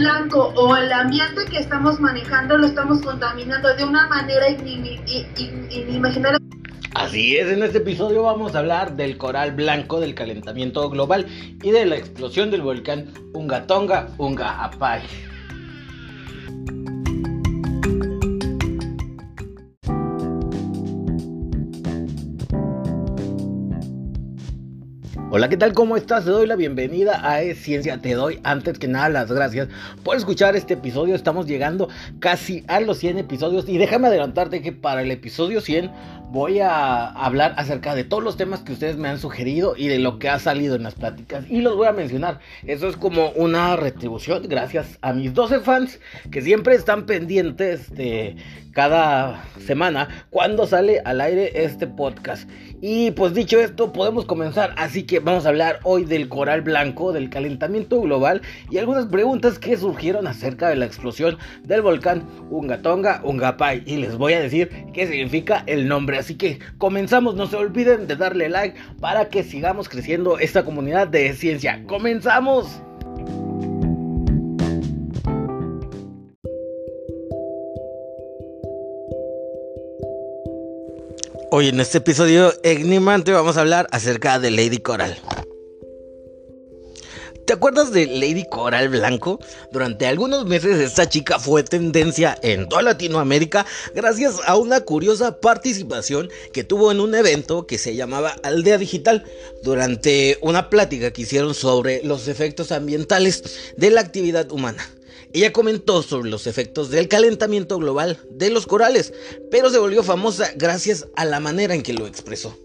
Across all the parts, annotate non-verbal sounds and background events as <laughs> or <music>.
blanco o el ambiente que estamos manejando lo estamos contaminando de una manera inimaginable. Así es, en este episodio vamos a hablar del coral blanco, del calentamiento global y de la explosión del volcán Ungatonga Unga Apay. Hola, ¿qué tal? ¿Cómo estás? Te doy la bienvenida a Es Ciencia. Te doy antes que nada las gracias por escuchar este episodio. Estamos llegando casi a los 100 episodios y déjame adelantarte que para el episodio 100 voy a hablar acerca de todos los temas que ustedes me han sugerido y de lo que ha salido en las pláticas y los voy a mencionar. Eso es como una retribución gracias a mis 12 fans que siempre están pendientes de cada semana cuando sale al aire este podcast. Y pues dicho esto, podemos comenzar. Así que vamos a hablar hoy del coral blanco, del calentamiento global y algunas preguntas que surgieron acerca de la explosión del volcán Ungatonga Ungapay. Y les voy a decir qué significa el nombre. Así que comenzamos. No se olviden de darle like para que sigamos creciendo esta comunidad de ciencia. ¡Comenzamos! Hoy en este episodio Egnimante vamos a hablar acerca de Lady Coral. ¿Te acuerdas de Lady Coral Blanco? Durante algunos meses esta chica fue tendencia en toda Latinoamérica gracias a una curiosa participación que tuvo en un evento que se llamaba Aldea Digital durante una plática que hicieron sobre los efectos ambientales de la actividad humana. Ella comentó sobre los efectos del calentamiento global de los corales, pero se volvió famosa gracias a la manera en que lo expresó.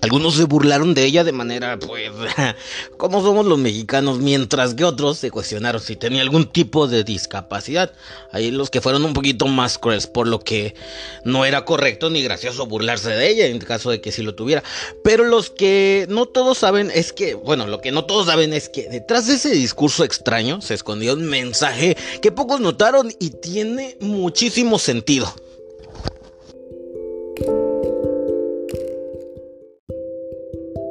Algunos se burlaron de ella de manera, pues, <laughs> como somos los mexicanos, mientras que otros se cuestionaron si tenía algún tipo de discapacidad. Hay los que fueron un poquito más crueles, por lo que no era correcto ni gracioso burlarse de ella en caso de que sí lo tuviera. Pero los que no todos saben es que, bueno, lo que no todos saben es que detrás de ese discurso extraño se escondía un mensaje que pocos notaron y tiene muchísimo sentido. you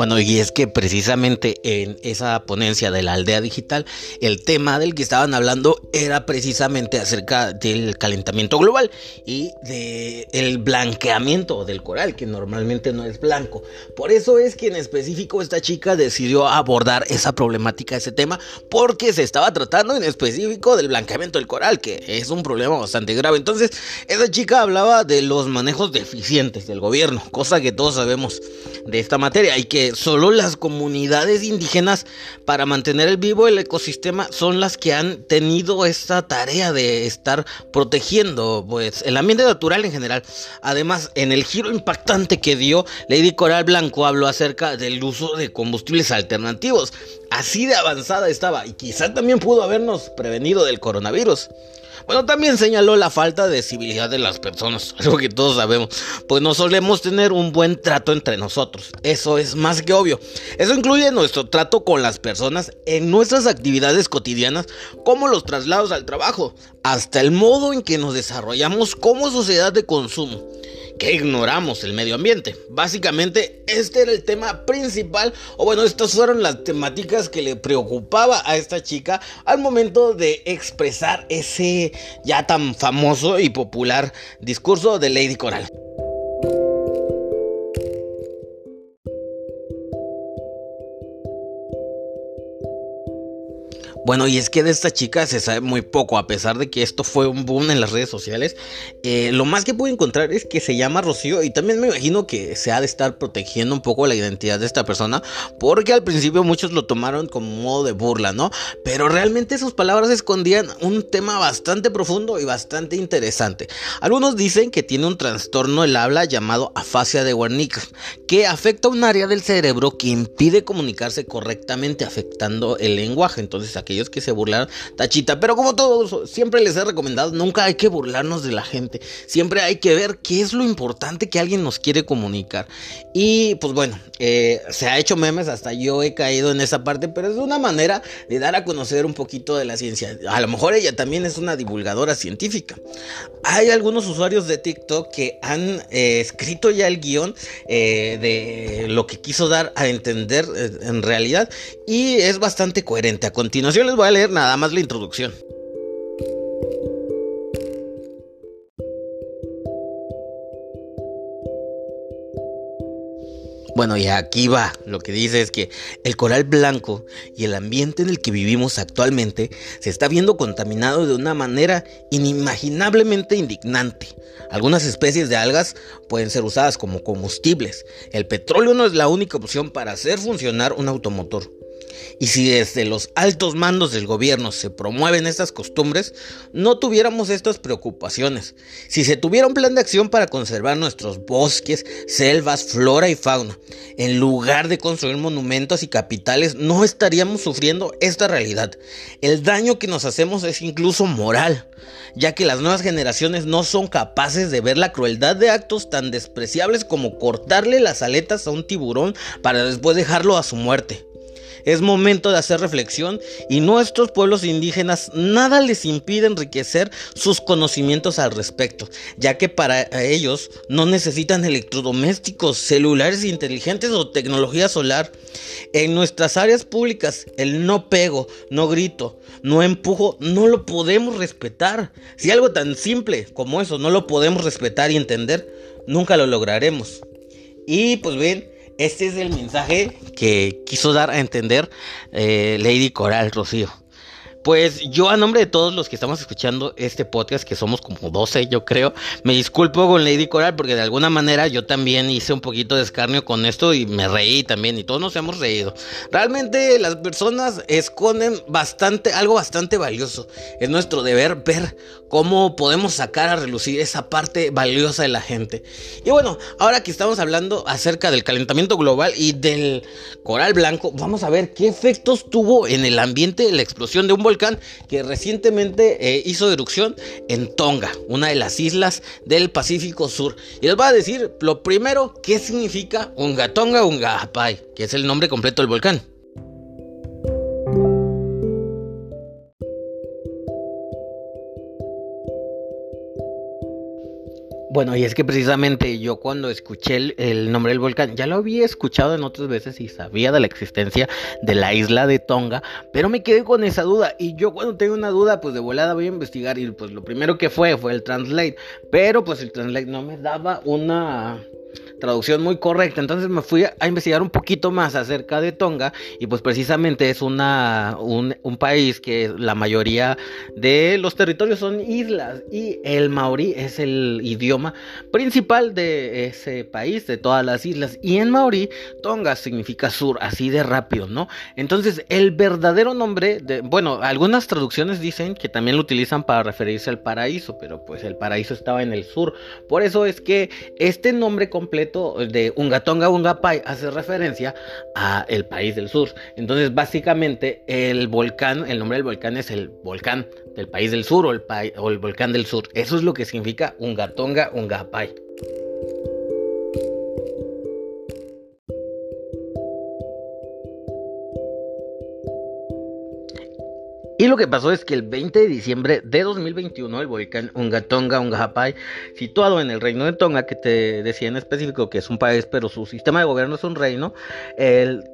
Bueno, y es que precisamente en esa ponencia de la aldea digital, el tema del que estaban hablando era precisamente acerca del calentamiento global y del blanqueamiento del coral, que normalmente no es blanco. Por eso es que en específico esta chica decidió abordar esa problemática, ese tema, porque se estaba tratando en específico del blanqueamiento del coral, que es un problema bastante grave. Entonces, esa chica hablaba de los manejos deficientes del gobierno, cosa que todos sabemos de esta materia y que solo las comunidades indígenas para mantener el vivo el ecosistema son las que han tenido esta tarea de estar protegiendo pues el ambiente natural en general. Además, en el giro impactante que dio, Lady Coral Blanco habló acerca del uso de combustibles alternativos. Así de avanzada estaba y quizá también pudo habernos prevenido del coronavirus. Bueno, también señaló la falta de civilidad de las personas, <laughs> algo que todos sabemos, pues no solemos tener un buen trato entre nosotros, eso es más que obvio. Eso incluye nuestro trato con las personas en nuestras actividades cotidianas, como los traslados al trabajo, hasta el modo en que nos desarrollamos como sociedad de consumo que ignoramos el medio ambiente. Básicamente, este era el tema principal, o bueno, estas fueron las temáticas que le preocupaba a esta chica al momento de expresar ese ya tan famoso y popular discurso de Lady Coral. Bueno, y es que de esta chica se sabe muy poco, a pesar de que esto fue un boom en las redes sociales. Eh, lo más que pude encontrar es que se llama Rocío y también me imagino que se ha de estar protegiendo un poco la identidad de esta persona, porque al principio muchos lo tomaron como modo de burla, ¿no? Pero realmente sus palabras escondían un tema bastante profundo y bastante interesante. Algunos dicen que tiene un trastorno del habla llamado afasia de Wernicke, que afecta un área del cerebro que impide comunicarse correctamente, afectando el lenguaje. Entonces, aquellos que se burlaron, tachita. Pero como todos, siempre les he recomendado, nunca hay que burlarnos de la gente. Siempre hay que ver qué es lo importante que alguien nos quiere comunicar. Y pues bueno, eh, se ha hecho memes, hasta yo he caído en esa parte, pero es una manera de dar a conocer un poquito de la ciencia. A lo mejor ella también es una divulgadora científica. Hay algunos usuarios de TikTok que han eh, escrito ya el guion eh, de lo que quiso dar a entender en realidad y es bastante coherente. A continuación voy a leer nada más la introducción. Bueno, y aquí va. Lo que dice es que el coral blanco y el ambiente en el que vivimos actualmente se está viendo contaminado de una manera inimaginablemente indignante. Algunas especies de algas pueden ser usadas como combustibles. El petróleo no es la única opción para hacer funcionar un automotor. Y si desde los altos mandos del gobierno se promueven estas costumbres, no tuviéramos estas preocupaciones. Si se tuviera un plan de acción para conservar nuestros bosques, selvas, flora y fauna, en lugar de construir monumentos y capitales, no estaríamos sufriendo esta realidad. El daño que nos hacemos es incluso moral, ya que las nuevas generaciones no son capaces de ver la crueldad de actos tan despreciables como cortarle las aletas a un tiburón para después dejarlo a su muerte. Es momento de hacer reflexión y nuestros pueblos indígenas nada les impide enriquecer sus conocimientos al respecto, ya que para ellos no necesitan electrodomésticos, celulares inteligentes o tecnología solar. En nuestras áreas públicas, el no pego, no grito, no empujo, no lo podemos respetar. Si algo tan simple como eso no lo podemos respetar y entender, nunca lo lograremos. Y pues bien, este es el mensaje que quiso dar a entender eh, Lady Coral Rocío. Pues yo a nombre de todos los que estamos escuchando este podcast, que somos como 12 yo creo, me disculpo con Lady Coral porque de alguna manera yo también hice un poquito de escarnio con esto y me reí también y todos nos hemos reído. Realmente las personas esconden bastante, algo bastante valioso. Es nuestro deber ver cómo podemos sacar a relucir esa parte valiosa de la gente. Y bueno, ahora que estamos hablando acerca del calentamiento global y del coral blanco, vamos a ver qué efectos tuvo en el ambiente la explosión de un volcán que recientemente eh, hizo erupción en Tonga, una de las islas del Pacífico Sur. Y les voy a decir lo primero, ¿qué significa Unga Tonga Unga Hapai? Que es el nombre completo del volcán. Bueno, y es que precisamente yo cuando escuché el, nombre del volcán, ya lo había escuchado en otras veces y sabía de la existencia de la isla de Tonga, pero me quedé con esa duda. Y yo cuando tengo una duda, pues de volada voy a investigar. Y pues lo primero que fue fue el Translate, pero pues el Translate no me daba una traducción muy correcta. Entonces me fui a investigar un poquito más acerca de Tonga y pues precisamente es una, un, país que la mayoría de los territorios son islas y el maorí es el idioma principal de ese país, de todas las islas. Y en maorí, Tonga significa sur, así de rápido, ¿no? Entonces el verdadero nombre, bueno, algunas traducciones dicen que también lo utilizan para referirse al paraíso, pero pues el paraíso estaba en el sur. Por eso es que este nombre completo de Ungatonga Ungapai hace referencia a el país del sur. Entonces, básicamente, el volcán, el nombre del volcán es el volcán del país del sur o el, o el volcán del sur. Eso es lo que significa Ungatonga Ungapai. Lo que pasó es que el 20 de diciembre de 2021 el volcán Ungatonga Ungahapai, situado en el reino de Tonga, que te decía en específico que es un país, pero su sistema de gobierno es un reino, el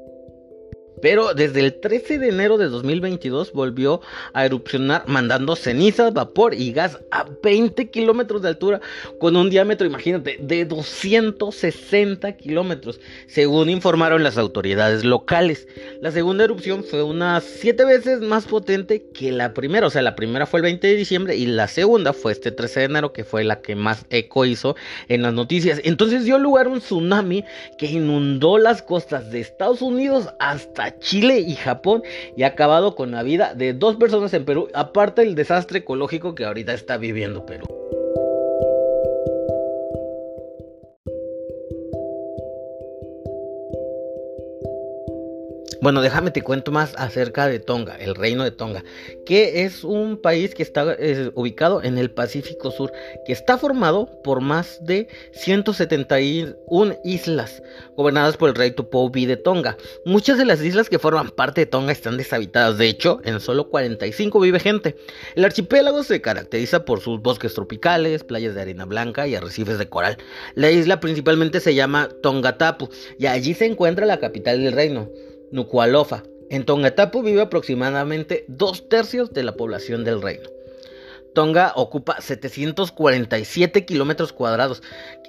pero desde el 13 de enero de 2022 volvió a erupcionar mandando cenizas, vapor y gas a 20 kilómetros de altura con un diámetro, imagínate, de 260 kilómetros, según informaron las autoridades locales. La segunda erupción fue unas 7 veces más potente que la primera, o sea, la primera fue el 20 de diciembre y la segunda fue este 13 de enero, que fue la que más eco hizo en las noticias. Entonces dio lugar un tsunami que inundó las costas de Estados Unidos hasta Chile y Japón y ha acabado con la vida de dos personas en Perú, aparte del desastre ecológico que ahorita está viviendo Perú. Bueno, déjame te cuento más acerca de Tonga, el reino de Tonga, que es un país que está ubicado en el Pacífico Sur, que está formado por más de 171 islas gobernadas por el rey Tupovi de Tonga. Muchas de las islas que forman parte de Tonga están deshabitadas, de hecho, en solo 45 vive gente. El archipiélago se caracteriza por sus bosques tropicales, playas de arena blanca y arrecifes de coral. La isla principalmente se llama Tongatapu y allí se encuentra la capital del reino. Nukualofa. En Tongatapu vive aproximadamente dos tercios de la población del reino. Tonga ocupa 747 kilómetros cuadrados.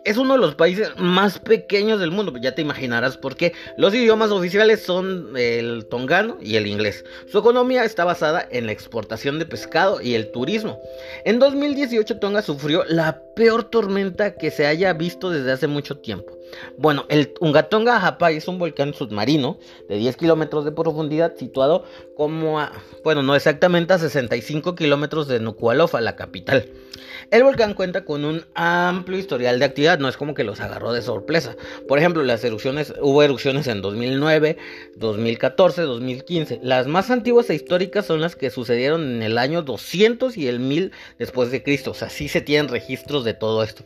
Es uno de los países más pequeños del mundo, ya te imaginarás por qué. Los idiomas oficiales son el tongano y el inglés. Su economía está basada en la exportación de pescado y el turismo. En 2018 Tonga sufrió la peor tormenta que se haya visto desde hace mucho tiempo. Bueno, el Ungatonga Hapai es un volcán submarino de 10 kilómetros de profundidad situado como a, bueno, no exactamente a 65 kilómetros de Nukualofa, la capital. El volcán cuenta con un amplio historial de actividad, no es como que los agarró de sorpresa. Por ejemplo, las erupciones, hubo erupciones en 2009, 2014, 2015. Las más antiguas e históricas son las que sucedieron en el año 200 y el 1000 después de Cristo. O sea, sí se tienen registros de todo esto.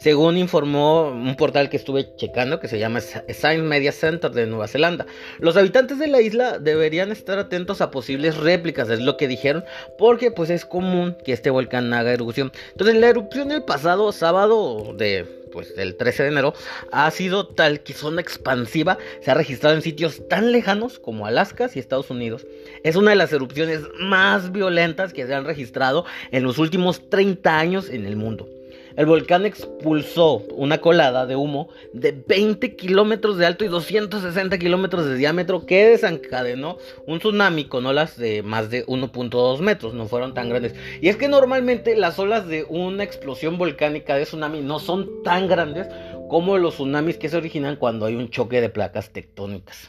Según informó un portal que estuve checando que se llama Science Media Center de Nueva Zelanda, los habitantes de la isla deberían estar atentos a posibles réplicas, es lo que dijeron, porque pues es común que este volcán haga erupción. Entonces la erupción del pasado sábado de pues del 13 de enero ha sido tal que zona expansiva se ha registrado en sitios tan lejanos como Alaska y Estados Unidos. Es una de las erupciones más violentas que se han registrado en los últimos 30 años en el mundo. El volcán expulsó una colada de humo de 20 kilómetros de alto y 260 kilómetros de diámetro que desencadenó un tsunami con olas de más de 1.2 metros, no fueron tan grandes. Y es que normalmente las olas de una explosión volcánica de tsunami no son tan grandes como los tsunamis que se originan cuando hay un choque de placas tectónicas.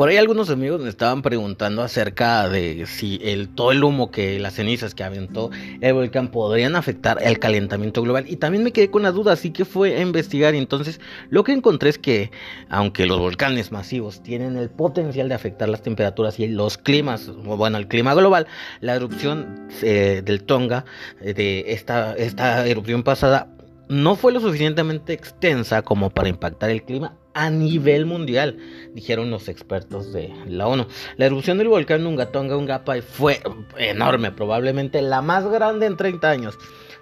Por ahí algunos amigos me estaban preguntando acerca de si el, todo el humo que las cenizas que aventó el volcán podrían afectar el calentamiento global. Y también me quedé con la duda, así que fue a investigar. Y entonces lo que encontré es que, aunque los volcanes masivos tienen el potencial de afectar las temperaturas y los climas, bueno, el clima global, la erupción eh, del Tonga, eh, de esta, esta erupción pasada, no fue lo suficientemente extensa como para impactar el clima a nivel mundial, dijeron los expertos de la ONU. La erupción del volcán Nungatonga Ungapai fue enorme, probablemente la más grande en 30 años.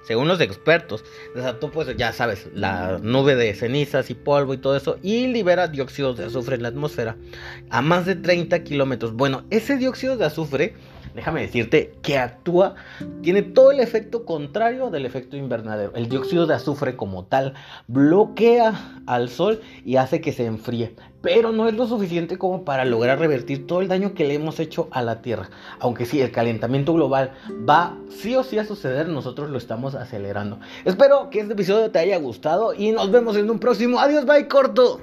Según los expertos, desató pues ya sabes, la nube de cenizas y polvo y todo eso y libera dióxido de azufre en la atmósfera a más de 30 kilómetros. Bueno, ese dióxido de azufre déjame decirte que actúa, tiene todo el efecto contrario del efecto invernadero. El dióxido de azufre como tal bloquea al sol y hace que se enfríe, pero no es lo suficiente como para lograr revertir todo el daño que le hemos hecho a la Tierra. Aunque sí, el calentamiento global va sí o sí a suceder, nosotros lo estamos acelerando. Espero que este episodio te haya gustado y nos vemos en un próximo. Adiós, bye, corto.